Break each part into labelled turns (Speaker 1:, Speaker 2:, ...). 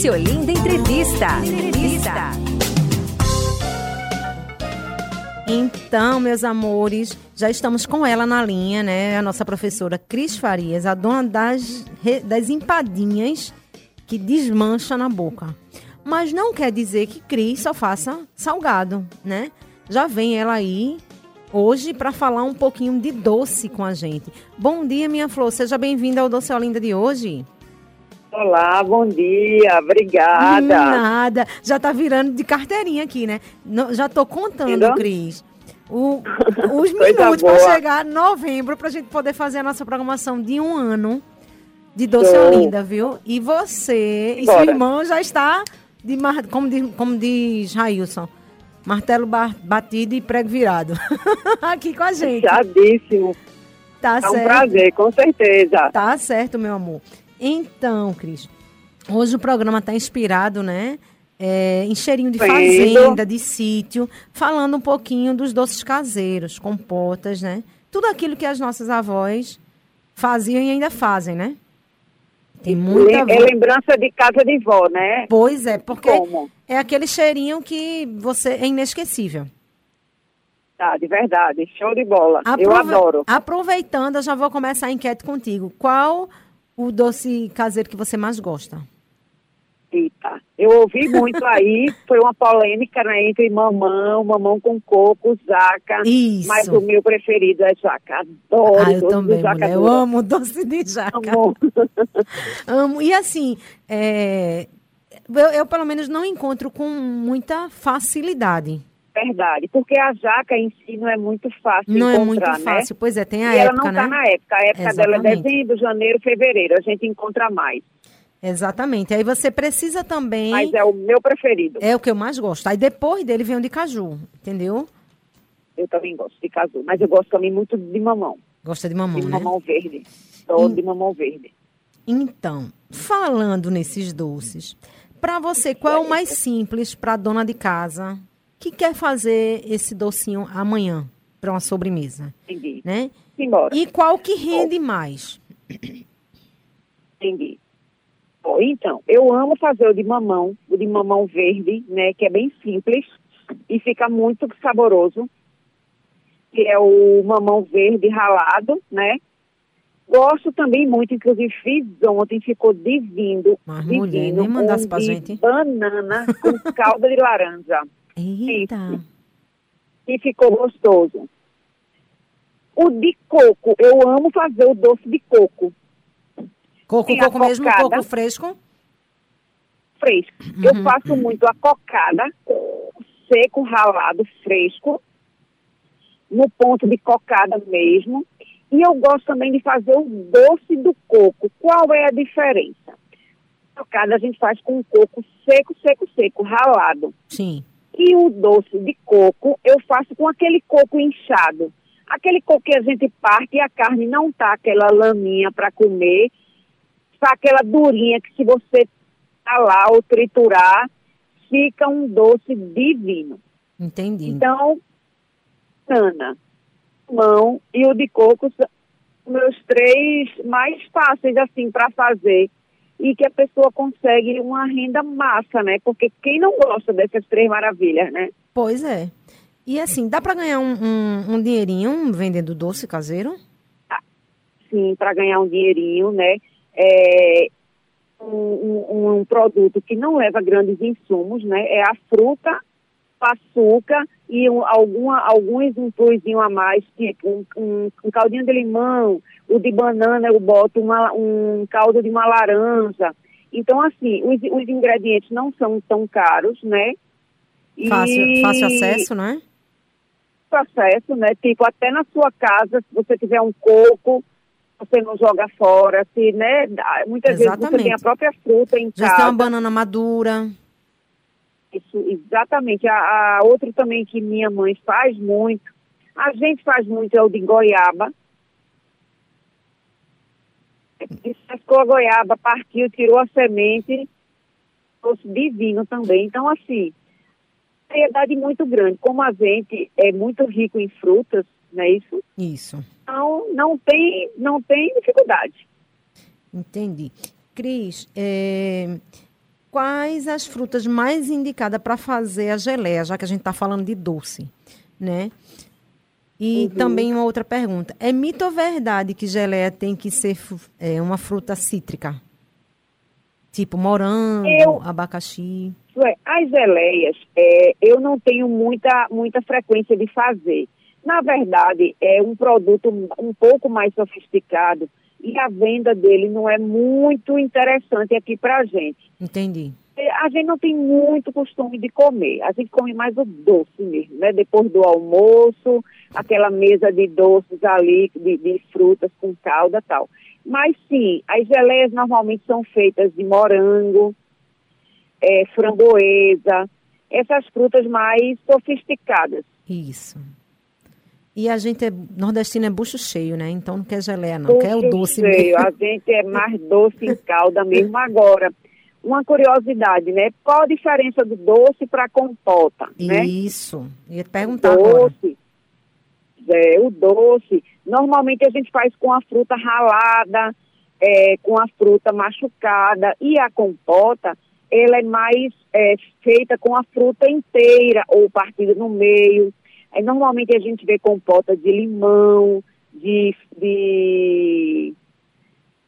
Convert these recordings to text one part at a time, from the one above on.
Speaker 1: Doce Olinda Entrevista. Entrevista.
Speaker 2: Então, meus amores, já estamos com ela na linha, né? A nossa professora Cris Farias, a dona das, das empadinhas que desmancha na boca. Mas não quer dizer que Cris só faça salgado, né? Já vem ela aí hoje para falar um pouquinho de doce com a gente. Bom dia, minha flor. Seja bem-vinda ao Doce Olinda de hoje.
Speaker 3: Olá, bom dia, obrigada.
Speaker 2: Nada, já tá virando de carteirinha aqui, né? Não, já tô contando,
Speaker 3: Entendeu?
Speaker 2: Cris. O, os minutos para chegar novembro para a gente poder fazer a nossa programação de um ano de Doce
Speaker 3: Show.
Speaker 2: Olinda, viu? E você e
Speaker 3: Bora.
Speaker 2: sua irmã já está, de, como, diz, como diz Railson, martelo ba- batido e prego virado. aqui com a gente.
Speaker 3: Chadíssimo.
Speaker 2: Tá
Speaker 3: É um
Speaker 2: certo?
Speaker 3: prazer, com certeza.
Speaker 2: Tá certo, meu amor. Então, Cris, hoje o programa está inspirado, né? é, em cheirinho de fazenda, de sítio, falando um pouquinho dos doces caseiros, compotas, né? Tudo aquilo que as nossas avós faziam e ainda fazem, né? Tem muita
Speaker 3: É lembrança de casa de vó, né?
Speaker 2: Pois é, porque
Speaker 3: Como?
Speaker 2: é aquele cheirinho que você é inesquecível.
Speaker 3: Tá, de verdade. Show de bola. Eu
Speaker 2: Aprove-
Speaker 3: adoro.
Speaker 2: Aproveitando, eu já vou começar a enquete contigo. Qual o doce caseiro que você mais gosta?
Speaker 3: Eita. Eu ouvi muito aí, foi uma polêmica né, entre mamão, mamão com coco, jaca.
Speaker 2: Isso.
Speaker 3: Mas o meu preferido é jaca. Adoro.
Speaker 2: Ah, eu também,
Speaker 3: jaca
Speaker 2: mulher. Eu amo doce de jaca.
Speaker 3: Amo.
Speaker 2: Amo. E assim, é, eu, eu, pelo menos não encontro com muita facilidade.
Speaker 3: Verdade. Porque a jaca em si não é muito fácil
Speaker 2: não é muito
Speaker 3: né?
Speaker 2: fácil. Pois é, tem a
Speaker 3: e ela
Speaker 2: época,
Speaker 3: não está
Speaker 2: né?
Speaker 3: na época. A época dela é
Speaker 2: Exatamente.
Speaker 3: dezembro, janeiro, fevereiro. A gente encontra mais.
Speaker 2: Exatamente. Aí você precisa também.
Speaker 3: Mas é o meu preferido.
Speaker 2: É o que eu mais gosto. Aí depois dele vem o de caju, entendeu?
Speaker 3: Eu também gosto de casu. Mas eu gosto também muito de mamão.
Speaker 2: Gosta de mamão,
Speaker 3: de
Speaker 2: né?
Speaker 3: mamão verde. Todo
Speaker 2: Hum.
Speaker 3: de mamão verde.
Speaker 2: Então, falando nesses doces, para você, qual é o mais simples para dona de casa que quer fazer esse docinho amanhã para uma sobremesa,
Speaker 3: Entendi.
Speaker 2: né?
Speaker 3: Simbora.
Speaker 2: E qual que rende mais?
Speaker 3: Entendi. Bom, então, eu amo fazer o de mamão, o de mamão verde, né? Que é bem simples e fica muito saboroso. Que é o mamão verde ralado, né? Gosto também muito, inclusive fiz ontem, ficou divino.
Speaker 2: Mas,
Speaker 3: divino,
Speaker 2: mulher, nem mandasse pra gente.
Speaker 3: Banana com calda de laranja.
Speaker 2: Eita.
Speaker 3: e ficou gostoso. O de coco, eu amo fazer o doce de coco
Speaker 2: Coco,
Speaker 3: Tem a
Speaker 2: coco mesmo, coco fresco?
Speaker 3: fresco. Eu faço muito a cocada, seco, ralado, fresco, no ponto de cocada mesmo. E eu gosto também de fazer o doce do coco. Qual é a diferença? Cocada a gente faz com coco seco, seco, seco, ralado.
Speaker 2: Sim.
Speaker 3: E o doce de coco eu faço com aquele coco inchado. Aquele coco que a gente parte e a carne não tá aquela laminha para comer, tá aquela durinha que se você talar ou triturar, fica um doce divino.
Speaker 2: Entendi.
Speaker 3: Então, cana, mão e o de coco são meus três mais fáceis assim para fazer e que a pessoa consegue uma renda massa, né? Porque quem não gosta dessas três maravilhas, né?
Speaker 2: Pois é. E assim, dá para ganhar um, um, um dinheirinho vendendo doce caseiro?
Speaker 3: Sim, para ganhar um dinheirinho, né? É um, um- um produto que não leva grandes insumos, né? É a fruta, o açúcar e um, alguma, alguns um plusinho a mais, tipo um, um, um caldinho de limão, o de banana eu boto uma, um caldo de uma laranja. Então, assim, os, os ingredientes não são tão caros, né? E-
Speaker 2: Fácil, fácil acesso, né?
Speaker 3: processo, né? Tipo, até na sua casa, se você tiver um coco, você não joga fora, se, né? Muitas vezes você
Speaker 2: Exatamente.
Speaker 3: tem a própria fruta em
Speaker 2: Já tem
Speaker 3: casa.
Speaker 2: uma banana madura.
Speaker 3: Isso, exatamente. A, a outro também que minha mãe faz muito, a gente faz muito é o de goiaba. Pescou a goiaba, partiu, tirou a semente, doce divino também. Então, assim, variedade muito grande. Como a gente é muito rico em frutas, não é isso?
Speaker 2: Isso.
Speaker 3: Então, não tem, não tem dificuldade.
Speaker 2: Entendi. Cris, é, quais as frutas mais indicadas para fazer a geleia, já que a gente está falando de doce, né? E
Speaker 3: Uhum.
Speaker 2: também uma outra pergunta. É mito ou verdade que geleia tem que ser é, uma fruta cítrica? Tipo morango,
Speaker 3: Eu-
Speaker 2: abacaxi.
Speaker 3: As geleias, é, eu não tenho muita, muita frequência de fazer. Na verdade, é um produto um pouco mais sofisticado e a venda dele não é muito interessante aqui para a gente.
Speaker 2: Entendi.
Speaker 3: É, A gente não tem muito costume de comer, a gente come mais o doce mesmo, né? Depois do almoço, aquela mesa de doces ali, de, de frutas com calda e tal. Mas sim, as geleias normalmente são feitas de morango, é, framboesa, essas frutas mais sofisticadas.
Speaker 2: Isso. E a gente é nordestino é bucho cheio, né? Então não quer geleia, não. quer o doce
Speaker 3: sei,
Speaker 2: mesmo.
Speaker 3: A gente é mais doce em calda mesmo agora. Uma curiosidade, né? Qual a diferença do doce para compota, né?
Speaker 2: Isso. Ia perguntar agora.
Speaker 3: doce. É, o doce, normalmente a gente faz com a fruta ralada, é, com a fruta machucada. E a compota, ela é mais é, feita com a fruta inteira ou partida no meio. Aí, normalmente a gente vê compota de limão, de, de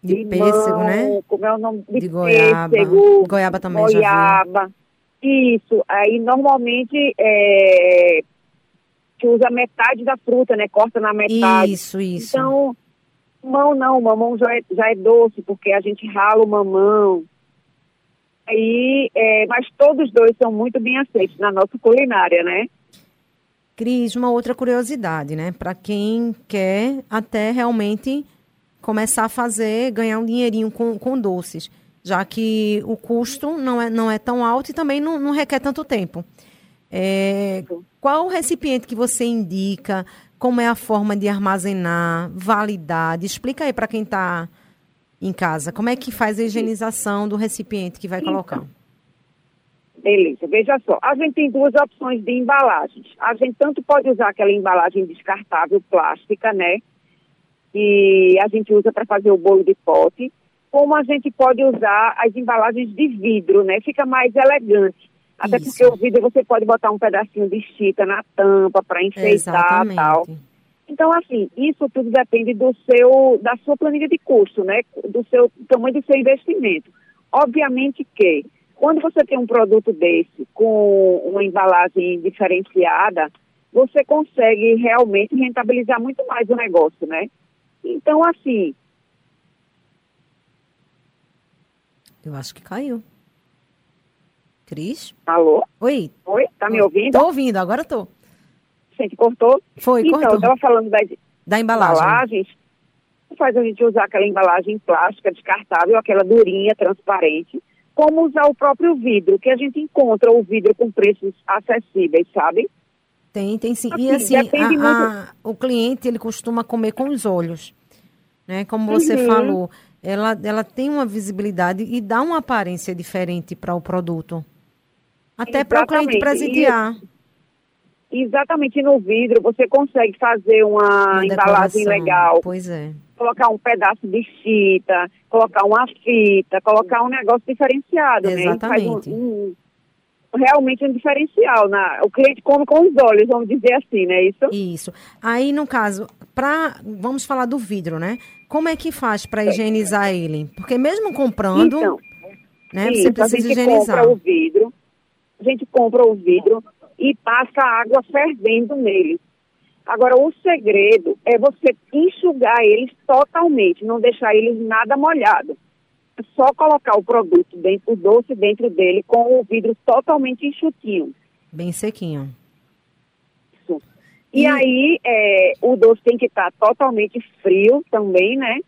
Speaker 2: De
Speaker 3: limão,
Speaker 2: pêssego, né?
Speaker 3: Como é o nome?
Speaker 2: De goiaba.
Speaker 3: pêssego,
Speaker 2: Goiaba também
Speaker 3: goiaba. Isso. Aí normalmente é, que usa metade da fruta, né? Corta na metade.
Speaker 2: Isso, isso.
Speaker 3: Então, mamão não, mamão já é, já é doce, porque a gente rala o mamão. Aí, é, mas todos dois são muito bem aceitos na nossa culinária, né?
Speaker 2: Cris, uma outra curiosidade, né? Para quem quer até realmente começar a fazer, ganhar um dinheirinho com, com doces, já que o custo não é, não é tão alto e também não, não requer tanto tempo. É, qual o recipiente que você indica? Como é a forma de armazenar? Validade? Explica aí para quem está em casa. Como é que faz a higienização do recipiente que vai colocar?
Speaker 3: Beleza, veja só. A gente tem duas opções de embalagens. A gente tanto pode usar aquela embalagem descartável plástica, né? Que a gente usa para fazer o bolo de pote, como a gente pode usar as embalagens de vidro, né? Fica mais elegante. Até
Speaker 2: Isso.
Speaker 3: porque o vidro você pode botar um pedacinho de chita na tampa para enfeitar e tal. Então, assim, isso tudo depende do seu, da sua planilha de custo, né? Do seu do tamanho do seu investimento. Obviamente que quando você tem um produto desse com uma embalagem diferenciada, você consegue realmente rentabilizar muito mais o negócio, né? Então, assim,
Speaker 2: Eu acho que caiu. Cris?
Speaker 3: alô?
Speaker 2: Oi.
Speaker 3: Oi? Tá me ouvindo?
Speaker 2: Tô ouvindo, agora tô.
Speaker 3: Gente, cortou?
Speaker 2: Foi,
Speaker 3: então,
Speaker 2: cortou.
Speaker 3: eu estava falando das
Speaker 2: Da embalagem.
Speaker 3: embalagens. Faz a gente usar aquela embalagem plástica descartável, aquela durinha, transparente, como usar o próprio vidro, que a gente encontra o vidro com preços acessíveis, sabe?
Speaker 2: Tem, tem sim.
Speaker 3: Assim,
Speaker 2: e assim,
Speaker 3: depende
Speaker 2: a- a- o cliente, ele costuma comer com os olhos. Né? Como você
Speaker 3: Uhum.
Speaker 2: falou, ela, ela tem uma visibilidade e dá uma aparência diferente para o produto. Até para o cliente
Speaker 3: Exatamente.
Speaker 2: presentear.
Speaker 3: Exatamente no vidro você consegue fazer uma,
Speaker 2: uma
Speaker 3: embalagem legal,
Speaker 2: Pois é.
Speaker 3: Colocar um pedaço de chita, colocar uma fita, colocar um negócio diferenciado, né?
Speaker 2: Exatamente.
Speaker 3: um- um- realmente um diferencial. Na, o cliente come com os olhos, vamos dizer assim, né? Isso?
Speaker 2: Isso. Aí, no caso, pra, vamos falar do vidro, né? Como é que faz para higienizar ele? Porque mesmo comprando,
Speaker 3: Então,
Speaker 2: né,
Speaker 3: isso,
Speaker 2: você
Speaker 3: a
Speaker 2: precisa
Speaker 3: gente
Speaker 2: higienizar.
Speaker 3: compra o vidro, a gente compra o vidro e passa a água fervendo nele. Agora, o segredo é você enxugar eles totalmente, não deixar eles nada molhado. É só colocar o produto dentro, o doce dentro dele com o vidro totalmente enxutinho.
Speaker 2: Bem sequinho.
Speaker 3: Isso. E,
Speaker 2: E-
Speaker 3: aí, é, o doce tem que estar totalmente frio também, né?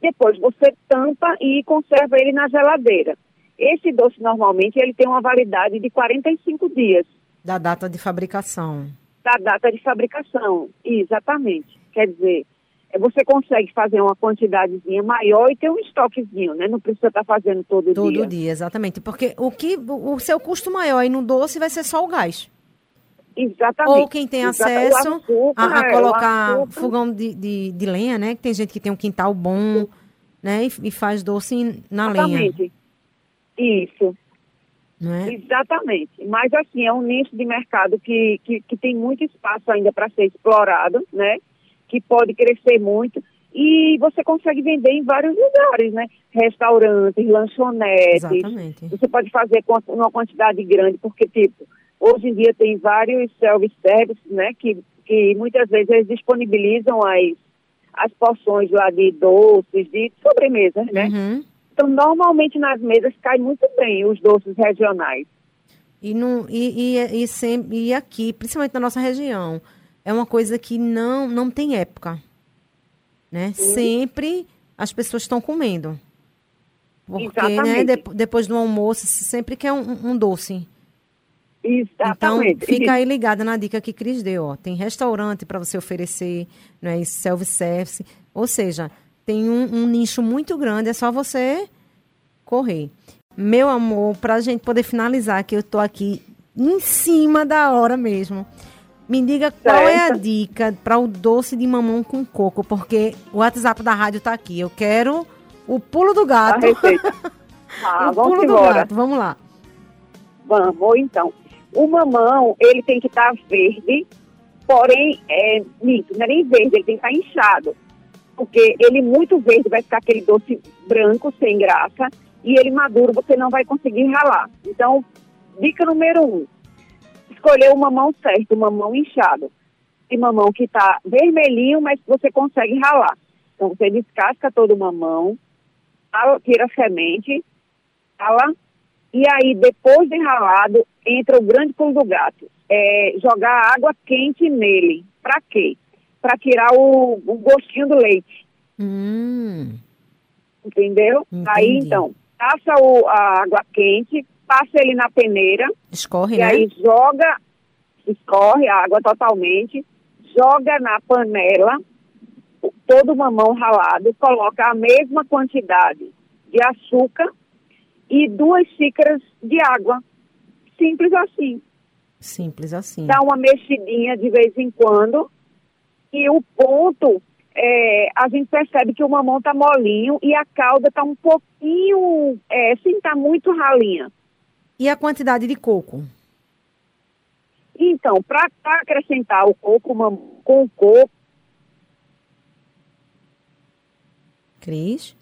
Speaker 3: Depois você tampa e conserva ele na geladeira. Esse doce, normalmente, ele tem uma validade de 45 dias
Speaker 2: Da data de fabricação.
Speaker 3: Da data de fabricação. Exatamente. Quer dizer, é, você consegue fazer uma quantidadezinha maior e ter um estoquezinho, né? Não precisa estar fazendo todo,
Speaker 2: Todo
Speaker 3: dia.
Speaker 2: dia. exatamente. Porque o que o seu custo maior aí no doce vai ser só o gás.
Speaker 3: Exatamente.
Speaker 2: Ou quem tem
Speaker 3: Exata- o
Speaker 2: acesso
Speaker 3: açúcar,
Speaker 2: a, a
Speaker 3: é,
Speaker 2: colocar fogão de, de, de lenha, né? Que tem gente que tem um quintal bom, né? E, e faz doce na lenha.
Speaker 3: Exatamente. Isso,
Speaker 2: não é?
Speaker 3: exatamente. Mas assim, é um nicho de mercado que, que, que tem muito espaço ainda para ser explorado, né? Que pode crescer muito. E você consegue vender em vários lugares, né? Restaurantes, lanchonetes.
Speaker 2: Exatamente.
Speaker 3: Você pode fazer com uma quantidade grande, porque, tipo, hoje em dia tem vários self-service, né? Que, que muitas vezes eles disponibilizam as, as porções lá de doces, de sobremesas, né?
Speaker 2: Uhum.
Speaker 3: Então, normalmente nas mesas cai muito bem os doces regionais.
Speaker 2: E, não, e, e, e, sempre, e aqui, principalmente na nossa região, é uma coisa que não, não tem época. Né? Sempre as pessoas estão comendo. Porque né, depo- depois do almoço, se sempre quer um, um doce. Então,
Speaker 3: Exatamente.
Speaker 2: fica aí ligada na dica que Cris deu. Ó. Tem restaurante para você oferecer, né, self-service. Ou seja, tem um, um nicho muito grande, é só você correr. Meu amor, para a gente poder finalizar, que eu tô aqui em cima da hora mesmo. Me diga qual é a
Speaker 3: Certo.
Speaker 2: dica para o doce de mamão com coco, porque o WhatsApp da rádio tá aqui. Eu quero o pulo do gato.
Speaker 3: Ah,
Speaker 2: o
Speaker 3: vamos
Speaker 2: pulo do
Speaker 3: embora.
Speaker 2: gato. Vamos lá.
Speaker 3: Vamos, então. O mamão, ele tem que estar verde, porém, é, minto, não é nem verde, ele tem que estar inchado. Porque ele muito verde vai ficar aquele doce branco, sem graça, e ele maduro você não vai conseguir ralar. Então, dica número um, escolher o mamão certo, o mamão inchado. E mamão que está vermelhinho, mas você consegue ralar. Então, você descasca todo o mamão, tira a semente, rala, e aí, depois de ralado, entra o grande pulo do gato. É jogar água quente nele. Pra quê? Pra tirar o, o gostinho do leite,
Speaker 2: Hum,
Speaker 3: entendeu?
Speaker 2: Entendi.
Speaker 3: Aí, então, passa o- a água quente, passa ele na peneira,
Speaker 2: escorre,
Speaker 3: e
Speaker 2: né?
Speaker 3: aí joga, escorre a água totalmente, joga na panela todo o mamão ralado, coloca a mesma quantidade de açúcar e duas xícaras de água. Simples assim.
Speaker 2: Simples assim.
Speaker 3: Dá uma mexidinha de vez em quando. E o ponto, é, a gente percebe que o mamão tá molinho e a calda tá um pouquinho, é, sem tá muito ralinha.
Speaker 2: E a quantidade de coco?
Speaker 3: Então, para acrescentar o coco mam- com o coco,
Speaker 2: Cris?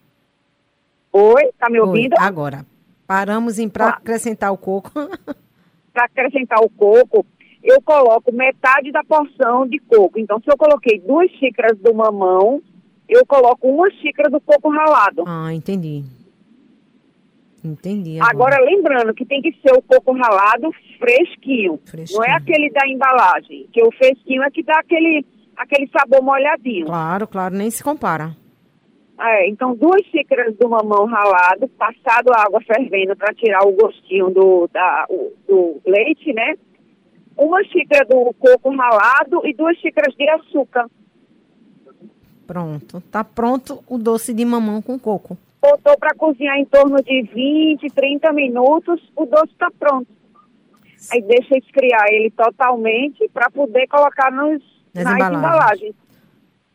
Speaker 3: oi, tá me
Speaker 2: Oi,
Speaker 3: ouvindo?
Speaker 2: Agora. Paramos em para
Speaker 3: Tá.
Speaker 2: acrescentar o coco.
Speaker 3: Para acrescentar o coco, eu coloco metade da porção de coco. Então, se eu coloquei duas xícaras do mamão, eu coloco uma xícara do coco ralado.
Speaker 2: ah, entendi. Entendi.
Speaker 3: Agora, lembrando que tem que ser o coco ralado fresquinho.
Speaker 2: Fresquinho.
Speaker 3: Não é aquele da embalagem, que o fresquinho é que dá aquele, aquele sabor molhadinho.
Speaker 2: Claro, claro, nem se compara.
Speaker 3: É, então, duas xícaras do mamão ralado, passado a água fervendo para tirar o gostinho do, da, o- do leite, né? Uma xícara do coco ralado e duas xícaras de açúcar.
Speaker 2: Pronto. Tá pronto o doce de mamão com coco.
Speaker 3: Botou para cozinhar em torno de 20, 30 minutos, o doce está pronto. Aí deixa esfriar ele totalmente para poder colocar nos,
Speaker 2: Nas
Speaker 3: nas,
Speaker 2: embalagens.
Speaker 3: embalagens.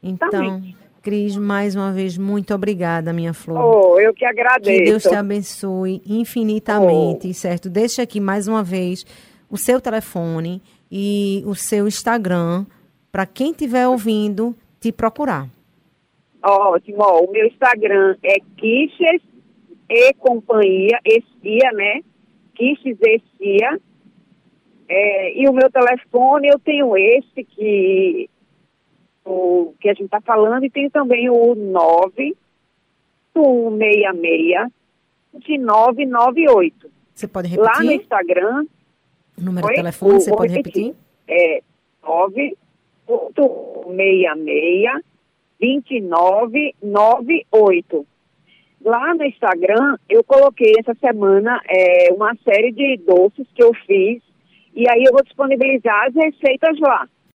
Speaker 2: Então,
Speaker 3: Exatamente.
Speaker 2: Cris, mais uma vez, muito obrigada, minha flor.
Speaker 3: Oh, eu que
Speaker 2: Que
Speaker 3: agradeço.
Speaker 2: Deus te abençoe infinitamente, certo? Deixa aqui mais uma vez o seu telefone e o seu Instagram para quem estiver ouvindo te procurar.
Speaker 3: Ótimo, ó, o meu Instagram é Quiches e Companhia, Estia, né? Quiches Estia. É, e o meu telefone, eu tenho esse que, o, que a gente está falando, e tenho também o 9166 2998.
Speaker 2: Você pode
Speaker 3: Lá no
Speaker 2: repetir
Speaker 3: Instagram,
Speaker 2: o número
Speaker 3: Oi?
Speaker 2: de telefone? Você pode repetir?
Speaker 3: é 9.66 2998. Lá no Instagram, eu coloquei essa semana é, uma série de doces que eu fiz e aí eu vou disponibilizar as receitas lá.